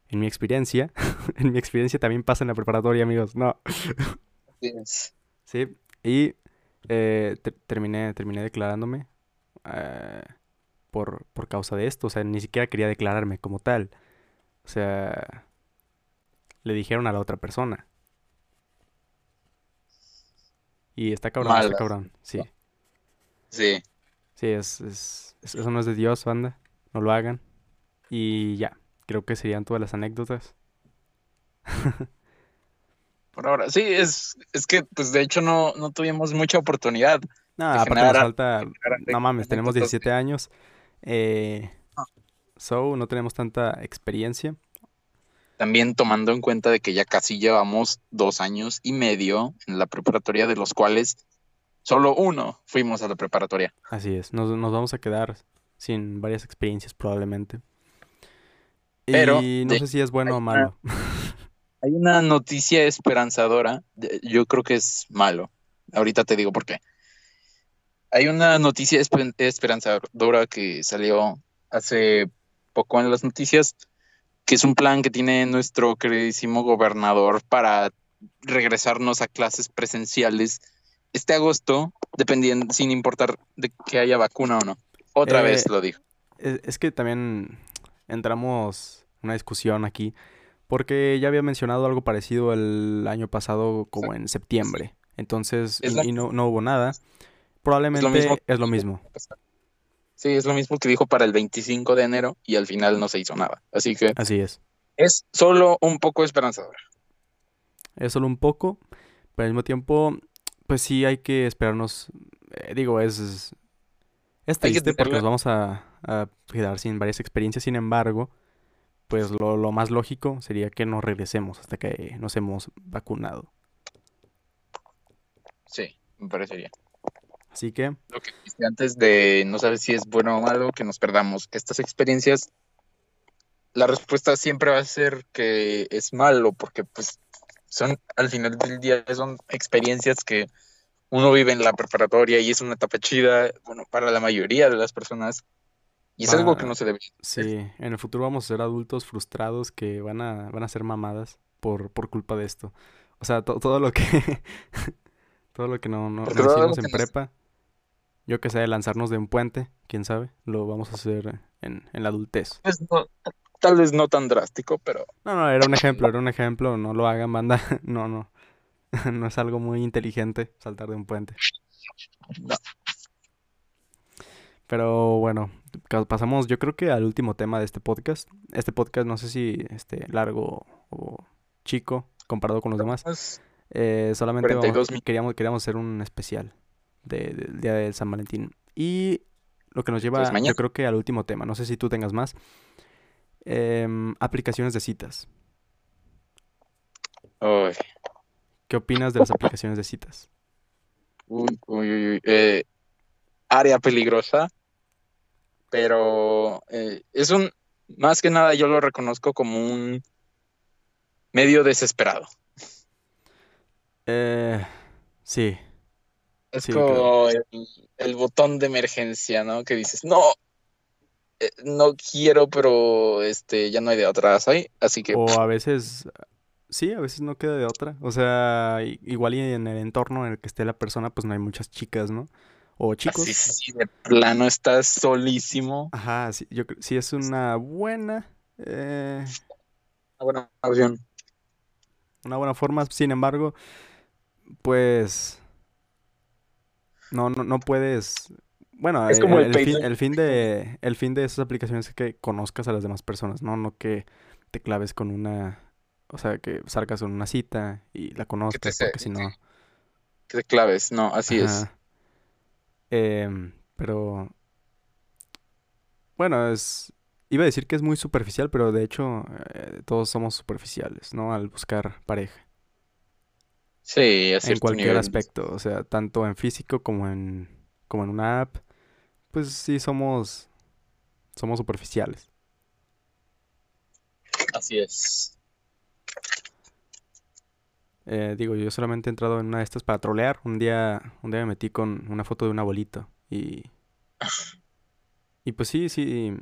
en mi experiencia, *laughs* en mi experiencia también pasa en la preparatoria, amigos. No. *laughs* Sí, y eh, terminé, terminé declarándome eh, por, por causa de esto. O sea, ni siquiera quería declararme como tal. O sea, le dijeron a la otra persona. Y está cabrón, está cabrón, sí. Sí. Sí, es, es, eso no es de Dios, banda. No lo hagan. Y ya, creo que serían todas las anécdotas. *laughs* Por ahora, sí, es, es que pues de hecho no, no tuvimos mucha oportunidad. No, aparte nos falta, no mames, tenemos 17 años. Eh, ah. So, no tenemos tanta experiencia. También tomando en cuenta de que ya casi llevamos dos años y medio en la preparatoria, de los cuales Solo uno fuimos a la preparatoria. Así es, nos, vamos a quedar sin varias experiencias probablemente. Pero y no sé si es bueno o malo. hay una noticia esperanzadora, yo creo que es malo. Ahorita te digo por qué. Hay una noticia esperanzadora que salió hace poco en las noticias, que es un plan que tiene nuestro queridísimo gobernador para regresarnos a clases presenciales este agosto, dependiendo, sin importar de que haya vacuna o no. Otra vez eh, lo dijo. Es que también entramos en una discusión aquí, porque ya había mencionado algo parecido el año pasado como en septiembre. Entonces, y, no, no, hubo nada. Probablemente es lo mismo. Sí, es lo mismo que dijo para el 25 de enero y al final no se hizo nada. Así que... Así es. Es solo un poco esperanzador. Es solo un poco, pero al mismo tiempo, pues sí hay que esperarnos. Eh, digo, es, es triste porque nos vamos a, quedar sin varias experiencias. Sin embargo, pues lo, lo, más lógico sería que nos regresemos hasta que nos hemos vacunado. Sí, me parecería. Así que... Lo que dije antes de no saber si es bueno o malo que nos perdamos estas experiencias, la respuesta siempre va a ser que es malo, porque pues son, al final del día, son experiencias que uno vive en la preparatoria y es una etapa chida, bueno, para la mayoría de las personas. Y es algo que no se debe. Sí, en el futuro vamos a ser adultos frustrados que van a, van a ser mamadas por, por culpa de esto. O sea, todo lo que *laughs* todo lo que no, no, hicimos en prepa yo que sé, lanzarnos de un puente, quién sabe, lo vamos a hacer en, la adultez. Pues tal vez no tan drástico, pero... No, no, era un ejemplo, era un ejemplo, no lo hagan, banda, *laughs* no, no, *laughs* no es algo muy inteligente saltar de un puente. No. Pero bueno, pasamos yo creo que al último tema de este podcast. Este podcast no sé si este largo o chico comparado con los demás. Eh, solamente queríamos, queríamos hacer un especial del día de San Valentín. Y lo que nos lleva, pues yo creo que al último tema. No sé si tú tengas más. Em, aplicaciones de citas. ¿Qué opinas de las aplicaciones de citas? Uy, uy, uy, eh, área peligrosa, pero eh, es un, más que nada yo lo reconozco como un medio desesperado. Eh, sí, es como el, botón de emergencia, ¿no? Que dices, no, eh, no quiero, pero este ya no hay de otra, Así que... O a veces, sí, a veces no queda de otra. O sea, igual y en el entorno en el que esté la persona, pues no hay muchas chicas, ¿no? O chicos. Sí, sí, de plano estás solísimo. Ajá, sí, yo sí es una buena... Eh... Una buena opción. Una buena forma, sin embargo, pues no, no, no puedes. Bueno, es como el, fin, el, fin, de el fin de esas aplicaciones es que conozcas a las demás personas, ¿no? No que te claves con una, o sea, que salgas en una cita y la conozcas, porque si no. Que te claves, no, así es. Em, pero bueno, es iba a decir que es muy superficial, pero de hecho eh, todos somos superficiales, ¿no? Al buscar pareja. Sí, En cualquier aspecto, o sea, tanto en físico como en, como en una app, pues sí somos, somos superficiales. Así es. Eh, digo, yo solamente he entrado en una de estas para trolear. Un día, un día me metí con una foto de un abuelito y... Y pues sí, sí.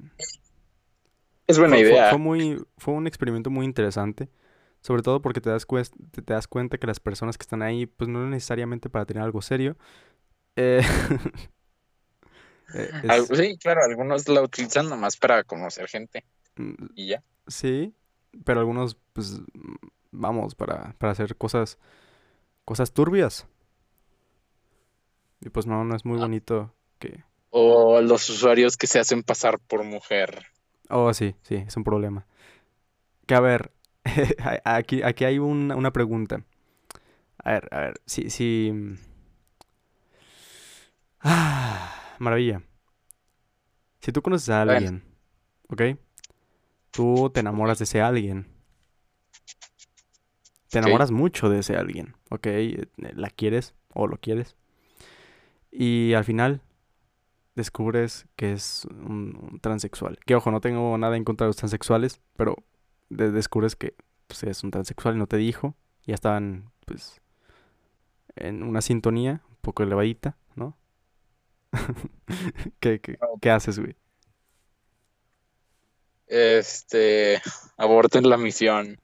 Es buena idea. fue, muy, fue un experimento muy interesante. Sobre todo porque te das, te das cuenta que las personas que están ahí, pues no necesariamente para tener algo serio. Eh, *laughs* eh, sí, claro, algunos la utilizan nomás para conocer gente. Mm, y ya. Sí, pero algunos, pues, vamos, para, para hacer cosas, cosas turbias. Y pues no, no es muy ah. bonito que... O los usuarios que se hacen pasar por mujer. Oh, sí, sí, es un problema. Que a ver, *laughs* aquí, aquí hay una pregunta. A ver, a ver, si... si... *sighs* Ah, maravilla. Si tú conoces a alguien, ¿ok? Tú te enamoras de ese alguien. Te enamoras mucho de ese alguien, ¿ok? La quieres o lo quieres. Y al final descubres que es un, transexual. Que ojo, no tengo nada en contra de los transexuales, pero descubres que pues, es un transexual y no te dijo. Ya estaban, pues, en una sintonía un poco elevadita. *laughs* ¿Qué, qué, qué haces, güey? Este, aborten la misión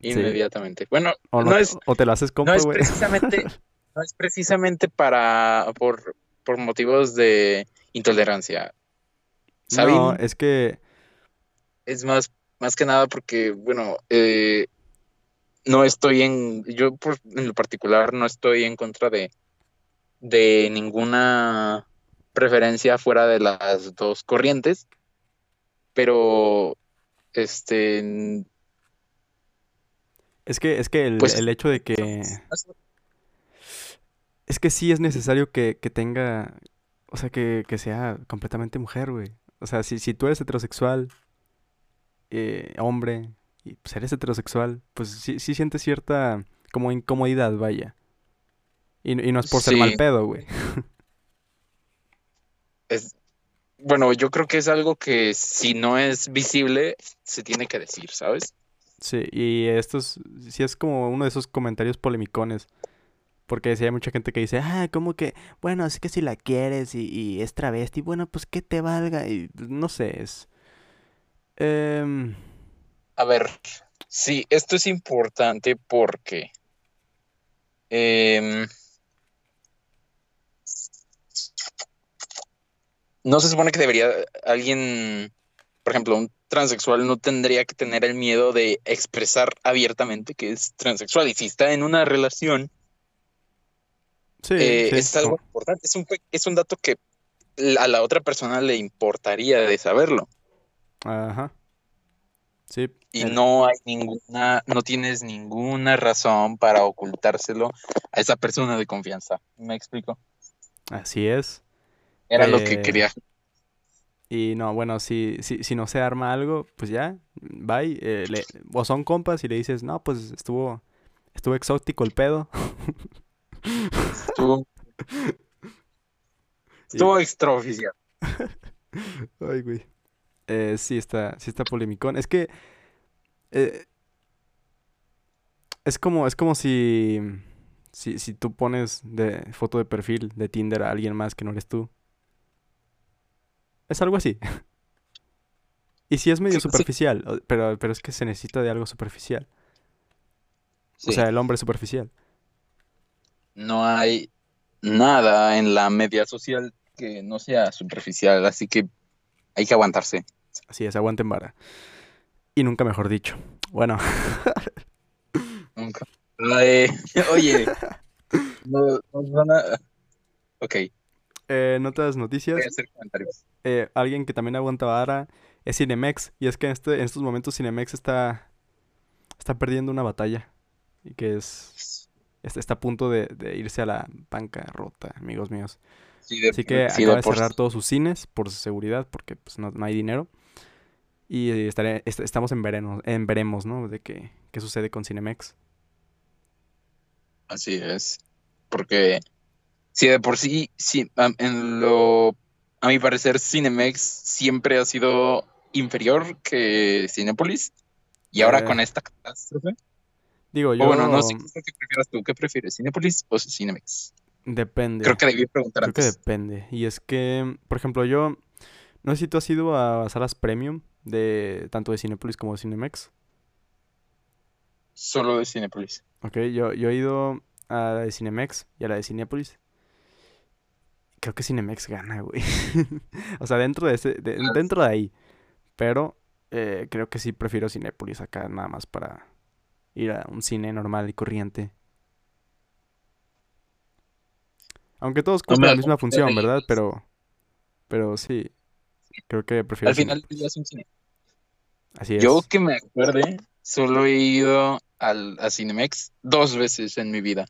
inmediatamente. Bueno, o no, es, o te lo haces compa, no es güey. precisamente, *laughs* no es precisamente para por, por motivos de intolerancia. No, es que Es más, más que nada porque, bueno, eh, no estoy en, yo por- en lo particular no estoy en contra de, de ninguna preferencia fuera de las dos corrientes, pero este, es que es que el, pues el hecho de que es que sí es necesario que, que tenga, o sea, que, que sea completamente mujer, güey. O sea, si, si tú eres heterosexual, eh, hombre, y pues eres heterosexual, pues sí, sí sientes cierta como incomodidad, vaya. Y, y no es por ser mal pedo, güey. es, bueno, yo creo que es algo que si no es visible, se tiene que decir, ¿sabes? Sí, y esto es, sí es como uno de esos comentarios polemicones. Porque sí hay mucha gente que dice, ah, como que, bueno, es que si la quieres y, y es travesti, bueno, pues que te valga. Y pues, no sé, es. em, A ver, sí, esto es importante porque em, no se supone que debería alguien, por ejemplo, un transexual no tendría que tener el miedo de expresar abiertamente que es transexual. Y si está en una relación, sí, eh, sí, es algo importante, es un, es un dato que a la otra persona le importaría de saberlo. Ajá. Sí, Y no hay ninguna, no tienes ninguna razón para ocultárselo a esa persona de confianza. ¿Me explico? así es. Era lo que quería. Y no, bueno, si, si, si no se arma algo, pues ya, bye. eh, le- o son compas y le dices, no, pues estuvo, estuvo exótico el pedo. Estuvo, *laughs* estuvo extraoficial. *laughs* Ay, güey. Eh, sí está, sí está polemicón. Es que eh, es como, es como si, si, si tú pones de foto de perfil de Tinder a alguien más que no eres tú. Es algo así. *laughs* Y sí es medio Sí, superficial, pero, pero es que se necesita de algo superficial. O sea, el hombre superficial. No hay nada en la media social que no sea superficial, así que hay que aguantarse. Así es, aguanten vara. Y nunca mejor dicho. Bueno, *laughs* Nunca. Oye, *laughs* no. Ok, eh, en otras noticias, eh, alguien que también aguanta vara es Cinemex. Y es que en, este, en estos momentos Cinemex está, está perdiendo una batalla. Y que es está, a punto de, de irse a la bancarrota, amigos míos. Sí, de- Así que sí, acaba de cerrar todos sus cines por seguridad, porque pues no, no hay dinero. Y eh, estaré, est- estamos en veremos, en veremos, ¿no? De qué, qué sucede con Cinemex. Así es. Porque si de por sí, sí, en lo, a mi parecer, Cinemex siempre ha sido inferior que Cinépolis. Y ahora Eh, con esta catástrofe. Digo, O yo... bueno, no sé qué prefieras tú. ¿Qué prefieres, Cinépolis o Cinemex? Depende. Creo que debí preguntar Creo que depende. Y es que, por ejemplo, yo... No sé si tú has ido a salas premium de tanto de Cinepolis como de Cinemex. Solo de Cinépolis. Ok, yo, yo he ido a la de Cinemex y a la de Cinépolis. Creo que Cinemex gana, güey. *laughs* O sea, dentro de ese, de- Ah, dentro de ahí. Pero eh, creo que sí prefiero Cinépolis acá nada más para ir a un cine normal y corriente. Aunque todos cumplen la misma función, ¿verdad? Pero, pero sí, creo que prefiero Al final ya es un cine. Así Yo es. que me acuerde, solo he ido al, a Cinemex dos veces en mi vida.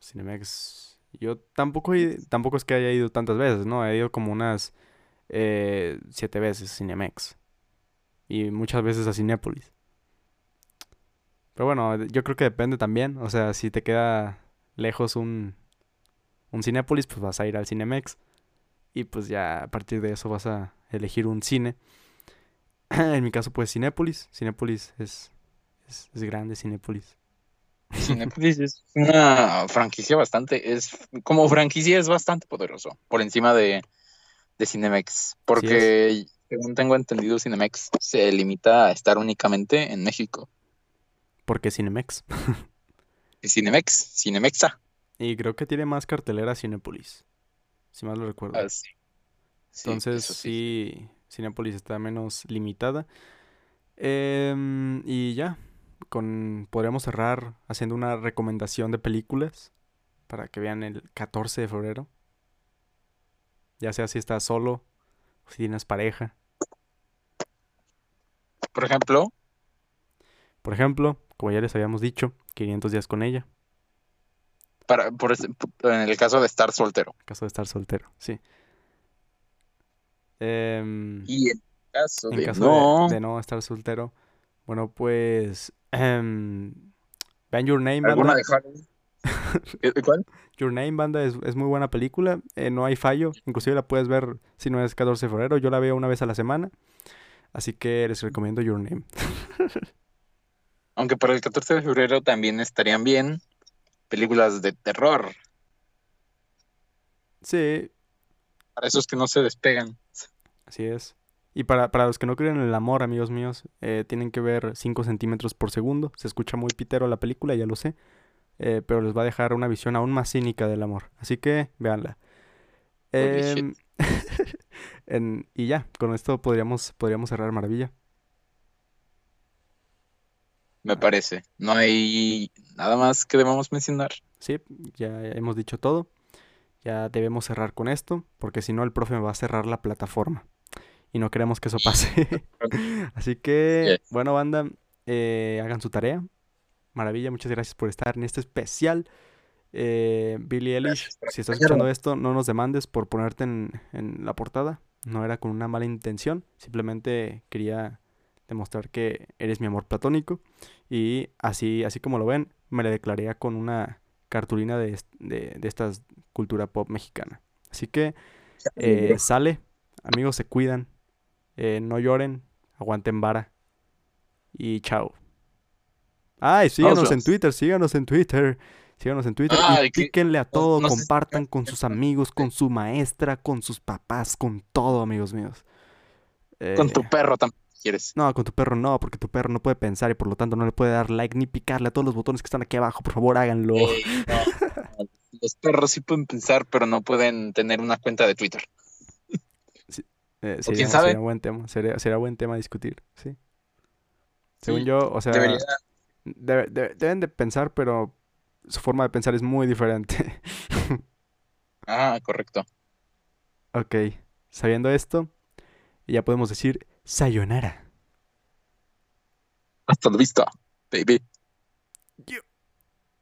Cinemex. Yo tampoco, he- tampoco es que haya ido tantas veces, ¿no? He ido como unas eh, siete veces a Cinemex. Y muchas veces a Cinépolis. Pero bueno, yo creo que depende también. O sea, si te queda lejos un, un Cinépolis, pues vas a ir al Cinemex. Y pues ya a partir de eso vas a elegir un cine. *clears throat* En mi caso, pues Cinépolis. Cinépolis es, es, es grande, Cinépolis. Cinepolis *laughs* es una franquicia bastante, es como franquicia es bastante poderoso, por encima de, de Cinemex, porque según tengo entendido Cinemex se limita a estar únicamente en México. ¿Por qué Cinemex? *laughs* Cinemex, Cinemexa. Y creo que tiene más cartelera Cinepolis, si mal lo recuerdo. Ah, Entonces sí. Cinepolis está menos limitada. Em, y ya, con podríamos cerrar haciendo una recomendación de películas para que vean el 14 de febrero. Ya sea si estás solo o si tienes pareja. Por ejemplo. Por ejemplo, como ya les habíamos dicho, 500 días con ella. Para, por, en el caso de estar soltero. En el caso de estar soltero, sí. Em, y en caso, de, no. De, no estar soltero, bueno, pues. Um, vean Your Name, banda. *laughs* ¿Cuál? Your Name, banda, es, es muy buena película. Eh, no hay fallo. Inclusive la puedes ver si no es 14 de febrero. Yo la veo una vez a la semana. Así que les recomiendo Your Name. *laughs* Aunque para el 14 de febrero también estarían bien películas de terror. Sí. Para esos que no se despegan. Así es. Y para, para los que no creen en el amor, amigos míos, eh, tienen que ver 5 centímetros por segundo. Se escucha muy pitero la película, ya lo sé. Eh, pero les va a dejar una visión aún más cínica del amor. Así que véanla. Em, *laughs* y ya, con esto podríamos, podríamos cerrar maravilla. Me parece. No hay nada más que debamos mencionar. Sí, ya hemos dicho todo. Ya debemos cerrar con esto, porque si no el profe me va a cerrar la plataforma y no queremos que eso *laughs* pase. *laughs* Así que, bueno, banda, eh, hagan su tarea. Maravilla, muchas gracias por estar en este especial. Eh, Billy Ellis, si estás escuchando esto, no nos demandes por ponerte en, la portada. No era con una mala intención, simplemente quería demostrar que eres mi amor platónico. Y así, así como lo ven, me le declaré con una cartulina de, de, esta cultura pop mexicana. Así que eh, sale, amigos, se cuidan. Eh, no lloren, aguanten vara. Y chao. Ay, síganos en Twitter, síganos en Twitter. Síganos en Twitter y píquenle a todo, compartan con sus amigos, con su maestra, con sus papás, con todo, amigos míos. con tu eh, perro también quieres. No, con tu perro no, porque tu perro no puede pensar y por lo tanto no le puede dar like ni picarle a todos los botones que están aquí abajo. Por favor, háganlo. Los perros sí pueden pensar, pero no pueden tener una cuenta de Twitter. Eh, sería, quién sabe? Sería buen tema, sería, buen tema discutir, sí. Según yo, o sea, deben de pensar, pero su forma de pensar es muy diferente. *laughs* ah, correcto. Ok, sabiendo esto, ya podemos decir sayonara. Hasta la vista, baby.